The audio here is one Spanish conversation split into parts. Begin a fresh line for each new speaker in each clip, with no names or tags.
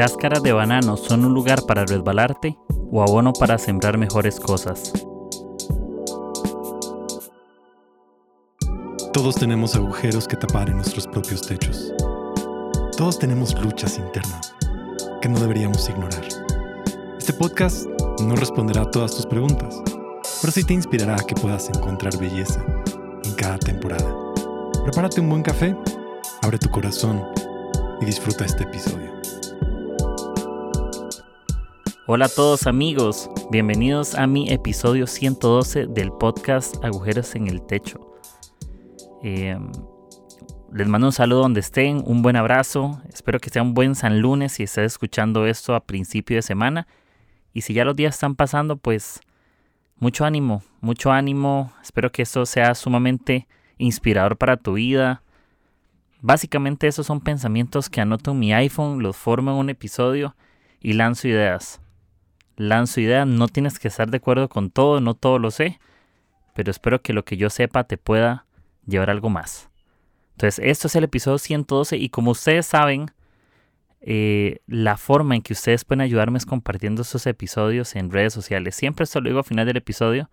cáscaras de banano son un lugar para resbalarte o abono para sembrar mejores cosas.
Todos tenemos agujeros que tapar en nuestros propios techos. Todos tenemos luchas internas que no deberíamos ignorar. Este podcast no responderá a todas tus preguntas, pero sí te inspirará a que puedas encontrar belleza en cada temporada. Prepárate un buen café, abre tu corazón y disfruta este episodio.
Hola a todos amigos, bienvenidos a mi episodio 112 del podcast Agujeros en el Techo. Eh, les mando un saludo donde estén, un buen abrazo, espero que sea un buen San Lunes si estás escuchando esto a principio de semana. Y si ya los días están pasando, pues mucho ánimo, mucho ánimo, espero que esto sea sumamente inspirador para tu vida. Básicamente esos son pensamientos que anoto en mi iPhone, los formo en un episodio y lanzo ideas lanzo ideas, no tienes que estar de acuerdo con todo, no todo lo sé, pero espero que lo que yo sepa te pueda llevar algo más. Entonces, esto es el episodio 112 y como ustedes saben, eh, la forma en que ustedes pueden ayudarme es compartiendo estos episodios en redes sociales. Siempre esto lo digo al final del episodio,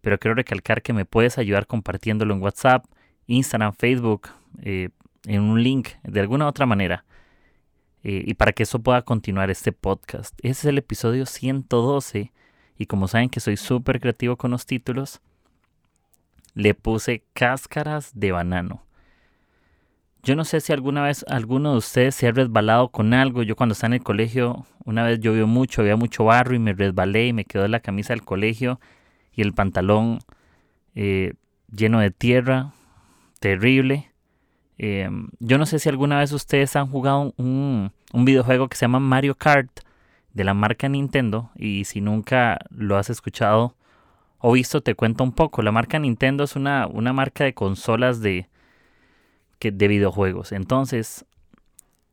pero quiero recalcar que me puedes ayudar compartiéndolo en WhatsApp, Instagram, Facebook, eh, en un link, de alguna otra manera. Eh, y para que eso pueda continuar este podcast. Ese es el episodio 112 y como saben que soy súper creativo con los títulos, le puse cáscaras de banano. Yo no sé si alguna vez alguno de ustedes se ha resbalado con algo. Yo cuando estaba en el colegio, una vez llovió mucho, había mucho barro y me resbalé y me quedó la camisa del colegio y el pantalón eh, lleno de tierra, terrible. Em, yo no sé si alguna vez ustedes han jugado un, videojuego que se llama Mario Kart de la marca Nintendo y si nunca lo has escuchado o visto te cuento un poco. La marca Nintendo es una, una marca de consolas de, de videojuegos. Entonces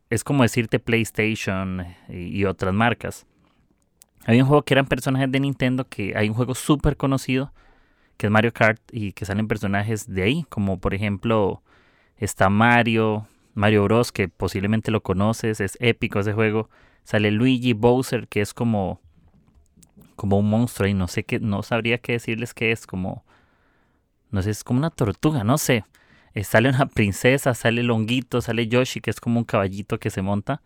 es como decirte PlayStation y, y otras marcas. Había un juego que eran personajes de Nintendo que hay un juego súper conocido que es Mario Kart y que salen personajes de ahí, como por ejemplo Está Mario, Mario Bros, que posiblemente lo conoces, es épico ese juego. Sale Luigi Bowser, que es como, como un monstruo y no sé qué, no sabría qué decirles que es, como, no sé, es como una tortuga, no sé. Eh, sale una princesa, sale Longuito, sale Yoshi, que es como un caballito que se monta.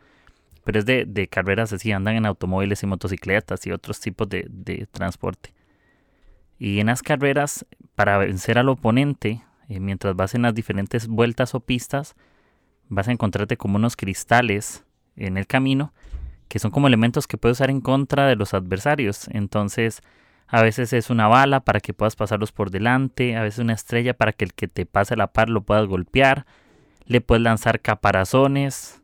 Pero es de, de carreras así, andan en automóviles y motocicletas y otros tipos de, de transporte. Y en las carreras, para vencer al oponente, eh, mientras vas en las diferentes vueltas o pistas, vas a encontrarte como unos cristales en el camino que son como elementos que puedes usar en contra de los adversarios. Entonces, a veces es una bala para que puedas pasarlos por delante, a veces una estrella para que el que te pase la par lo puedas golpear. Le puedes lanzar caparazones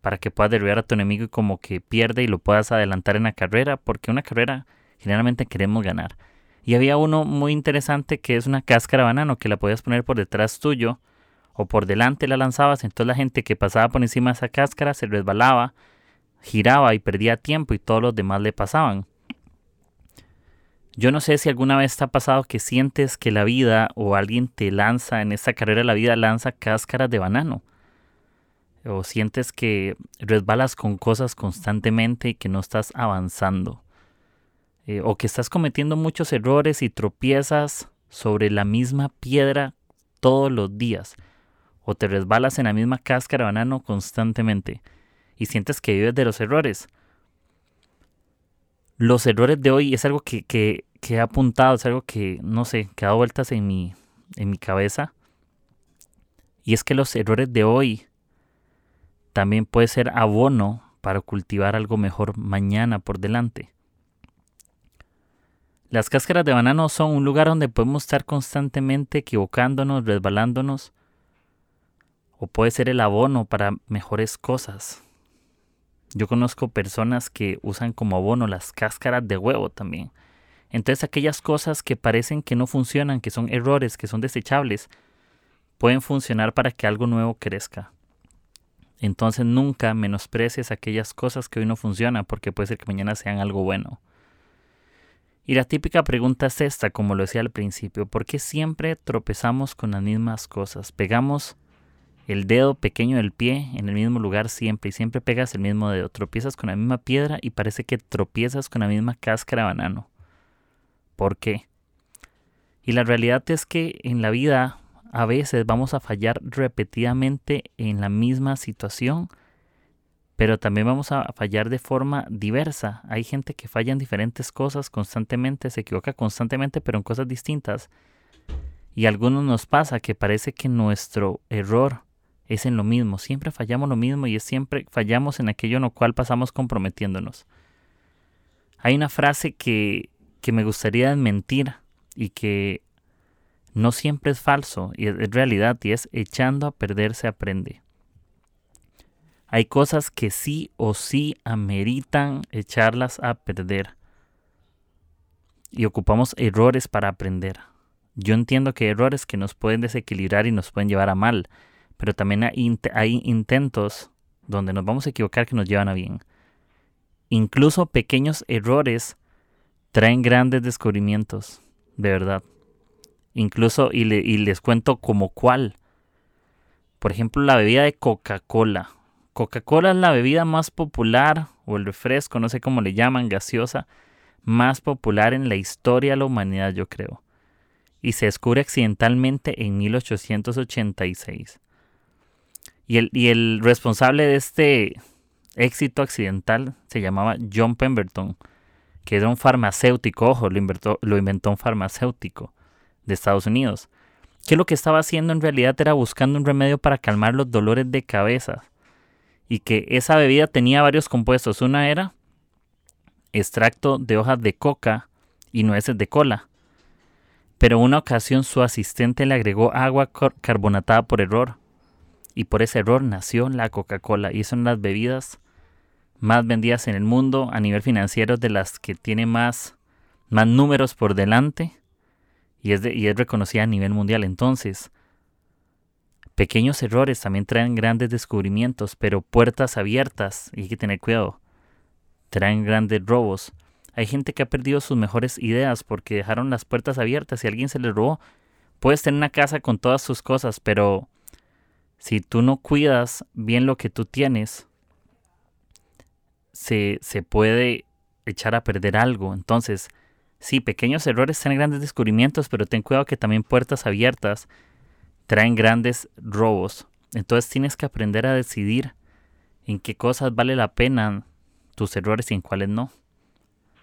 para que puedas derribar a tu enemigo y como que pierde y lo puedas adelantar en la carrera, porque una carrera generalmente queremos ganar. Y había uno muy interesante que es una cáscara de banano que la podías poner por detrás tuyo o por delante la lanzabas. Entonces la gente que pasaba por encima de esa cáscara se resbalaba, giraba y perdía tiempo y todos los demás le pasaban. Yo no sé si alguna vez te ha pasado que sientes que la vida o alguien te lanza en esta carrera la vida lanza cáscaras de banano. O sientes que resbalas con cosas constantemente y que no estás avanzando. Eh, o que estás cometiendo muchos errores y tropiezas sobre la misma piedra todos los días, o te resbalas en la misma cáscara banano constantemente y sientes que vives de los errores. Los errores de hoy es algo que, que, que he apuntado, es algo que, no sé, que ha dado vueltas en mi, en mi cabeza. Y es que los errores de hoy también puede ser abono para cultivar algo mejor mañana por delante. Las cáscaras de banano son un lugar donde podemos estar constantemente equivocándonos, resbalándonos, o puede ser el abono para mejores cosas. Yo conozco personas que usan como abono las cáscaras de huevo también. Entonces aquellas cosas que parecen que no funcionan, que son errores, que son desechables, pueden funcionar para que algo nuevo crezca. Entonces nunca menosprecies aquellas cosas que hoy no funcionan porque puede ser que mañana sean algo bueno. Y la típica pregunta es esta, como lo decía al principio, ¿por qué siempre tropezamos con las mismas cosas? Pegamos el dedo pequeño del pie en el mismo lugar siempre y siempre pegas el mismo dedo. Tropiezas con la misma piedra y parece que tropiezas con la misma cáscara de banano. ¿Por qué? Y la realidad es que en la vida a veces vamos a fallar repetidamente en la misma situación, pero también vamos a fallar de forma diversa. Hay gente que falla en diferentes cosas constantemente, se equivoca constantemente, pero en cosas distintas. Y a algunos nos pasa que parece que nuestro error es en lo mismo. Siempre fallamos lo mismo y es siempre fallamos en aquello en lo cual pasamos comprometiéndonos. Hay una frase que, que me gustaría desmentir y que no siempre es falso y es realidad y es echando a perder se aprende. Hay cosas que sí o sí ameritan echarlas a perder y ocupamos errores para aprender. Yo entiendo que hay errores que nos pueden desequilibrar y nos pueden llevar a mal, pero también hay, intentos donde nos vamos a equivocar que nos llevan a bien. Incluso pequeños errores traen grandes descubrimientos, de verdad. Incluso, y, les cuento como cuál. Por ejemplo, la bebida de Coca-Cola. Coca-Cola es la bebida más popular, o el refresco, no sé cómo le llaman, gaseosa, más popular en la historia de la humanidad, yo creo. Y se descubre accidentalmente en 1886. Y el, y el responsable de este éxito accidental se llamaba John Pemberton, que era un farmacéutico, ojo, lo inventó, lo inventó un farmacéutico de Estados Unidos, que lo que estaba haciendo en realidad era buscando un remedio para calmar los dolores de cabeza. Y que esa bebida tenía varios compuestos. Una era extracto de hojas de coca y nueces de cola. Pero una ocasión su asistente le agregó agua carbonatada por error. Y por ese error nació la Coca-Cola. Y son las bebidas más vendidas en el mundo a nivel financiero de las que tiene más, más números por delante y es, y es reconocida a nivel mundial. Entonces, pequeños errores también traen grandes descubrimientos, pero puertas abiertas, y hay que tener cuidado, traen grandes robos. Hay gente que ha perdido sus mejores ideas porque dejaron las puertas abiertas y alguien se les robó. Puedes tener una casa con todas sus cosas, pero si tú no cuidas bien lo que tú tienes, se, se puede echar a perder algo. Entonces, Sí, pequeños errores traen grandes descubrimientos, pero ten cuidado que también puertas abiertas traen grandes robos. Entonces tienes que aprender a decidir en qué cosas vale la pena tus errores y en cuáles no.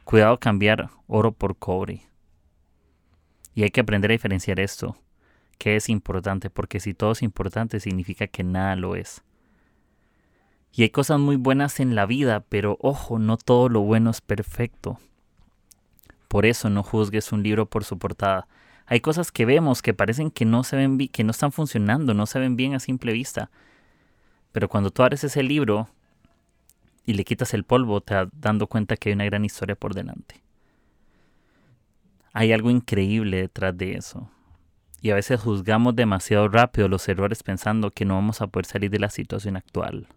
Cuidado cambiar oro por cobre. Y hay que aprender a diferenciar esto, que es importante, porque si todo es importante significa que nada lo es. Y hay cosas muy buenas en la vida, pero ojo, no todo lo bueno es perfecto. Por eso no juzgues un libro por su portada. Hay cosas que vemos que parecen que no se ven que no están funcionando, no se ven bien a simple vista. Pero cuando tú abres ese libro y le quitas el polvo, te das dando cuenta que hay una gran historia por delante. Hay algo increíble detrás de eso. Y a veces juzgamos demasiado rápido los errores pensando que no vamos a poder salir de la situación actual.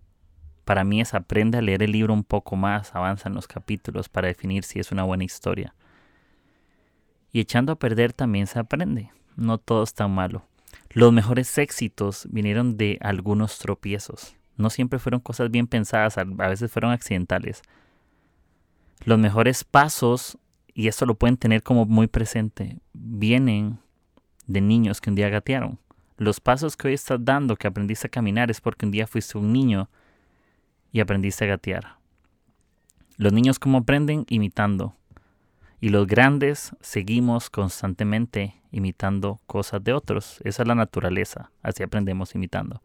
Para mí es aprende a leer el libro un poco más, avanza en los capítulos para definir si es una buena historia. Y echando a perder también se aprende. No todo es tan malo. Los mejores éxitos vinieron de algunos tropiezos. No siempre fueron cosas bien pensadas, a veces fueron accidentales. Los mejores pasos, y esto lo pueden tener como muy presente, vienen de niños que un día gatearon. Los pasos que hoy estás dando, que aprendiste a caminar, es porque un día fuiste un niño y aprendiste a gatear. Los niños cómo aprenden imitando. Y los grandes seguimos constantemente imitando cosas de otros. Esa es la naturaleza. Así aprendemos imitando.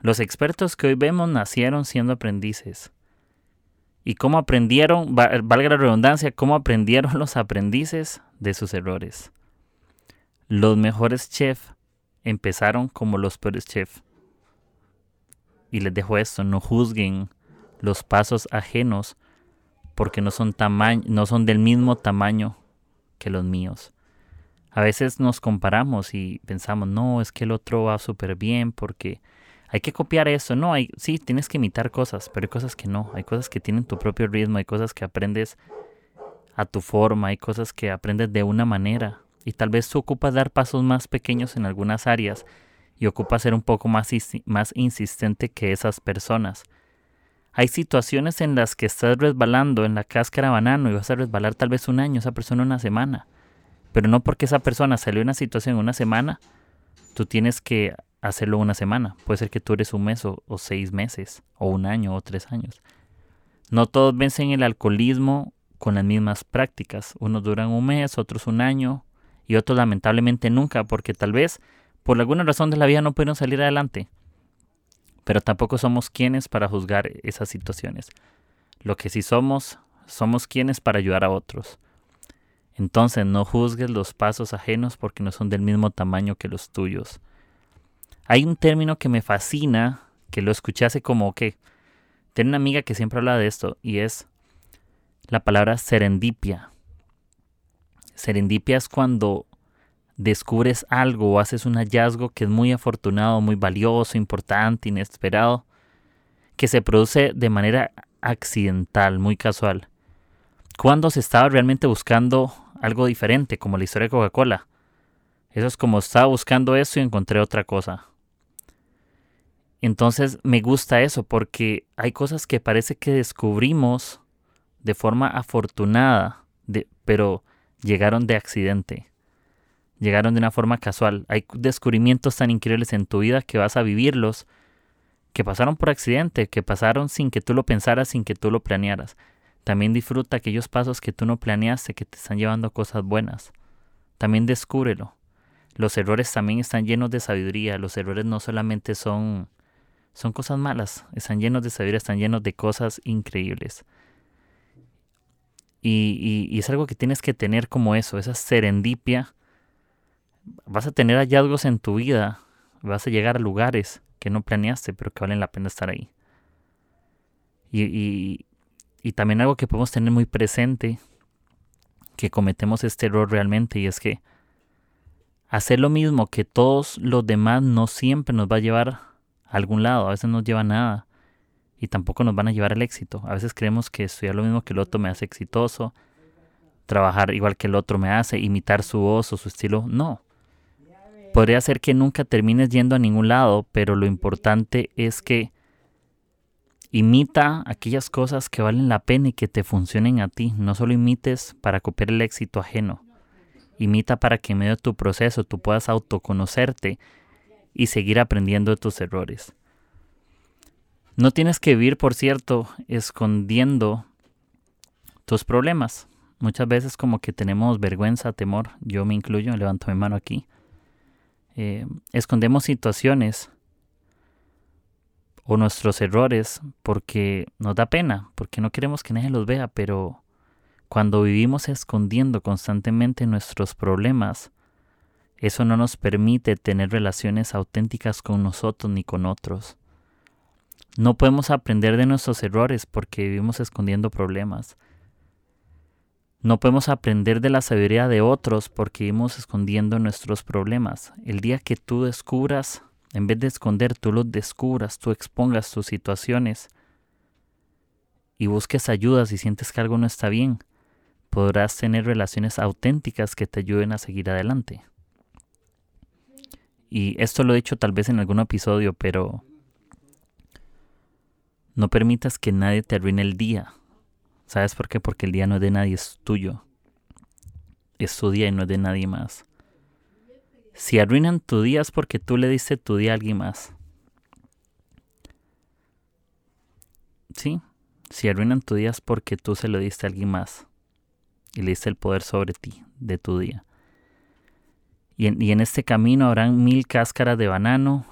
Los expertos que hoy vemos nacieron siendo aprendices. ¿Y cómo aprendieron, valga la redundancia, cómo aprendieron los aprendices de sus errores? Los mejores chefs empezaron como los peores chefs. Y les dejo esto, no juzguen los pasos ajenos porque no son, no son del mismo tamaño que los míos. A veces nos comparamos y pensamos, no, es que el otro va súper bien porque hay que copiar eso. No, hay, sí, tienes que imitar cosas, pero hay cosas que no. Hay cosas que tienen tu propio ritmo, hay cosas que aprendes a tu forma, hay cosas que aprendes de una manera. Y tal vez tú ocupas dar pasos más pequeños en algunas áreas y ocupa ser un poco más, más insistente que esas personas. Hay situaciones en las que estás resbalando en la cáscara banano y vas a resbalar tal vez un año, esa persona una semana. Pero no porque esa persona salió en una situación una semana, tú tienes que hacerlo una semana. Puede ser que tú eres un mes o, o seis meses, o un año o tres años. No todos vencen el alcoholismo con las mismas prácticas. Unos duran un mes, otros un año y otros lamentablemente nunca, porque tal vez por alguna razón de la vida no pudieron salir adelante pero tampoco somos quienes para juzgar esas situaciones. Lo que sí somos, somos quienes para ayudar a otros. Entonces no juzgues los pasos ajenos porque no son del mismo tamaño que los tuyos. Hay un término que me fascina, que lo escuché hace como que... Tengo una amiga que siempre habla de esto y es la palabra serendipia. Serendipia es cuando descubres algo o haces un hallazgo que es muy afortunado, muy valioso, importante, inesperado, que se produce de manera accidental, muy casual. Cuando se estaba realmente buscando algo diferente, como la historia de Coca-Cola. Eso es como estaba buscando eso y encontré otra cosa. Entonces me gusta eso porque hay cosas que parece que descubrimos de forma afortunada, pero llegaron de accidente llegaron de una forma casual. Hay descubrimientos tan increíbles en tu vida que vas a vivirlos, que pasaron por accidente, que pasaron sin que tú lo pensaras, sin que tú lo planearas. También disfruta aquellos pasos que tú no planeaste, que te están llevando cosas buenas. También descúbrelo. Los errores también están llenos de sabiduría. Los errores no solamente son, son cosas malas, están llenos de sabiduría, están llenos de cosas increíbles. Y, y es algo que tienes que tener como eso, esa serendipia vas a tener hallazgos en tu vida, vas a llegar a lugares que no planeaste, pero que valen la pena estar ahí. Y, y, también algo que podemos tener muy presente, que cometemos este error realmente, y es que hacer lo mismo que todos los demás no siempre nos va a llevar a algún lado, a veces no lleva a nada, y tampoco nos van a llevar al éxito. A veces creemos que estudiar lo mismo que el otro me hace exitoso, trabajar igual que el otro me hace, imitar su voz o su estilo. No. Podría ser que nunca termines yendo a ningún lado, pero lo importante es que imita aquellas cosas que valen la pena y que te funcionen a ti. No solo imites para copiar el éxito ajeno. Imita para que en medio de tu proceso tú puedas autoconocerte y seguir aprendiendo de tus errores. No tienes que vivir, por cierto, escondiendo tus problemas. Muchas veces como que tenemos vergüenza, temor, yo me incluyo, levanto mi mano aquí, eh, escondemos situaciones o nuestros errores porque nos da pena, porque no queremos que nadie los vea, pero cuando vivimos escondiendo constantemente nuestros problemas, eso no nos permite tener relaciones auténticas con nosotros ni con otros. No podemos aprender de nuestros errores porque vivimos escondiendo problemas. No podemos aprender de la sabiduría de otros porque íbamos escondiendo nuestros problemas. El día que tú descubras, en vez de esconder, tú los descubras, tú expongas tus situaciones y busques ayudas y sientes que algo no está bien, podrás tener relaciones auténticas que te ayuden a seguir adelante. Y esto lo he dicho tal vez en algún episodio, pero no permitas que nadie te arruine el día ¿Sabes por qué? Porque el día no es de nadie, es tuyo. Es tu día y no es de nadie más. Si arruinan tu día es porque tú le diste tu día a alguien más. Sí, si arruinan tu día es porque tú se lo diste a alguien más. Y le diste el poder sobre ti, de tu día. Y en, y en este camino habrán mil cáscaras de banano,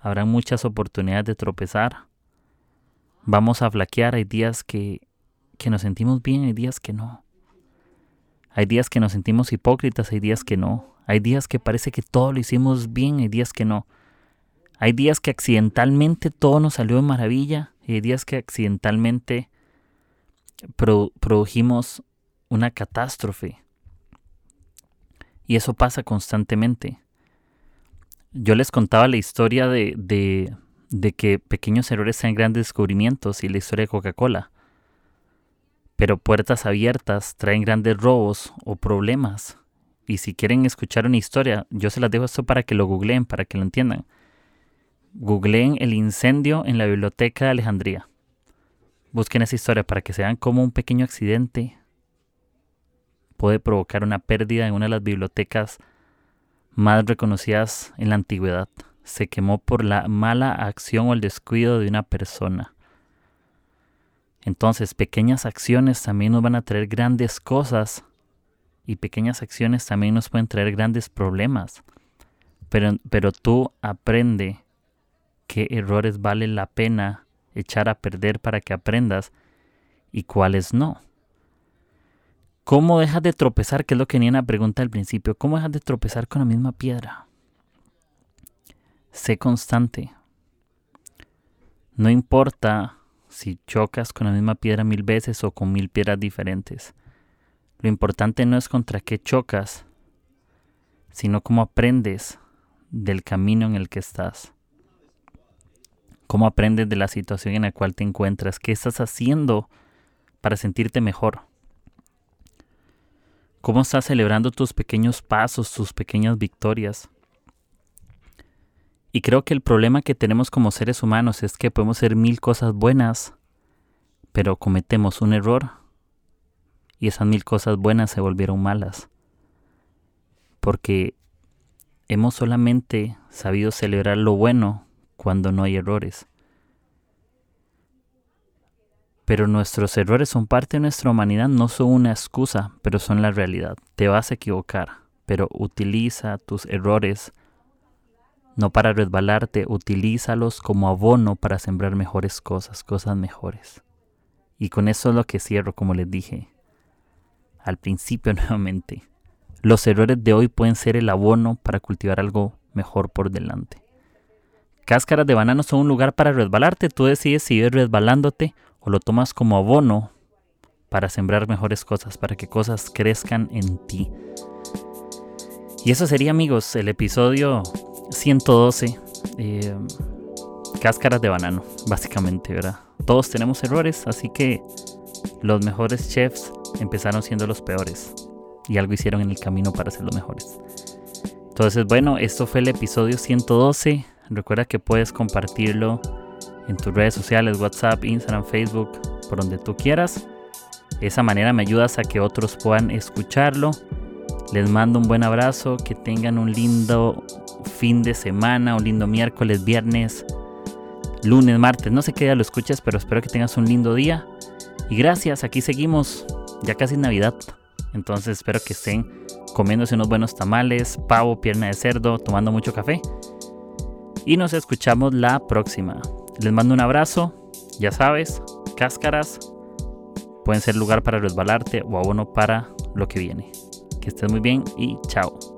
habrán muchas oportunidades de tropezar. Vamos a flaquear, hay días que que nos sentimos bien, hay días que no. Hay días que nos sentimos hipócritas, hay días que no. Hay días que parece que todo lo hicimos bien, hay días que no. Hay días que accidentalmente todo nos salió de maravilla y hay días que accidentalmente produjimos una catástrofe. Y eso pasa constantemente. Yo les contaba la historia de, de, de que pequeños errores sean grandes descubrimientos y la historia de Coca-Cola. Pero puertas abiertas traen grandes robos o problemas. y si quieren escuchar una historia, yo se las dejo esto para que lo googleen, para que lo entiendan. Googleen el incendio en la biblioteca de Alejandría. Busquen esa historia para que sean como un pequeño accidente puede provocar una pérdida en una de las bibliotecas más reconocidas en la antigüedad. Se quemó por la mala acción o el descuido de una persona. Entonces, pequeñas acciones también nos van a traer grandes cosas y pequeñas acciones también nos pueden traer grandes problemas. Pero, pero tú aprende qué errores vale la pena echar a perder para que aprendas y cuáles no. ¿Cómo dejas de tropezar? Que es lo que Niena pregunta al principio. ¿Cómo dejas de tropezar con la misma piedra? Sé constante. No importa si chocas con la misma piedra mil veces o con mil piedras diferentes. Lo importante no es contra qué chocas, sino cómo aprendes del camino en el que estás. Cómo aprendes de la situación en la cual te encuentras. ¿Qué estás haciendo para sentirte mejor? ¿Cómo estás celebrando tus pequeños pasos, tus pequeñas victorias? Y creo que el problema que tenemos como seres humanos es que podemos hacer mil cosas buenas, pero cometemos un error y esas mil cosas buenas se volvieron malas. Porque hemos solamente sabido celebrar lo bueno cuando no hay errores. Pero nuestros errores son parte de nuestra humanidad, no son una excusa, pero son la realidad. Te vas a equivocar, pero utiliza tus errores no para resbalarte, utilízalos como abono para sembrar mejores cosas, cosas mejores. Y con eso es lo que cierro, como les dije al principio nuevamente. Los errores de hoy pueden ser el abono para cultivar algo mejor por delante. Cáscaras de banano son un lugar para resbalarte. Tú decides si ir resbalándote o lo tomas como abono para sembrar mejores cosas, para que cosas crezcan en ti. Y eso sería, amigos, el episodio 112, eh, cáscaras de banano, básicamente, ¿verdad? Todos tenemos errores, así que los mejores chefs empezaron siendo los peores y algo hicieron en el camino para ser los mejores. Entonces, bueno, esto fue el episodio 112. Recuerda que puedes compartirlo en tus redes sociales, WhatsApp, Instagram, Facebook, por donde tú quieras. De esa manera me ayudas a que otros puedan escucharlo. Les mando un buen abrazo, que tengan un lindo fin de semana, un lindo miércoles, viernes, lunes, martes, no sé qué día lo escuches, pero espero que tengas un lindo día. Y gracias, aquí seguimos, ya casi Navidad. Entonces espero que estén comiéndose unos buenos tamales, pavo, pierna de cerdo, tomando mucho café. Y nos escuchamos la próxima. Les mando un abrazo, ya sabes, cáscaras pueden ser lugar para resbalarte o abono para lo que viene. Que estés muy bien y chao.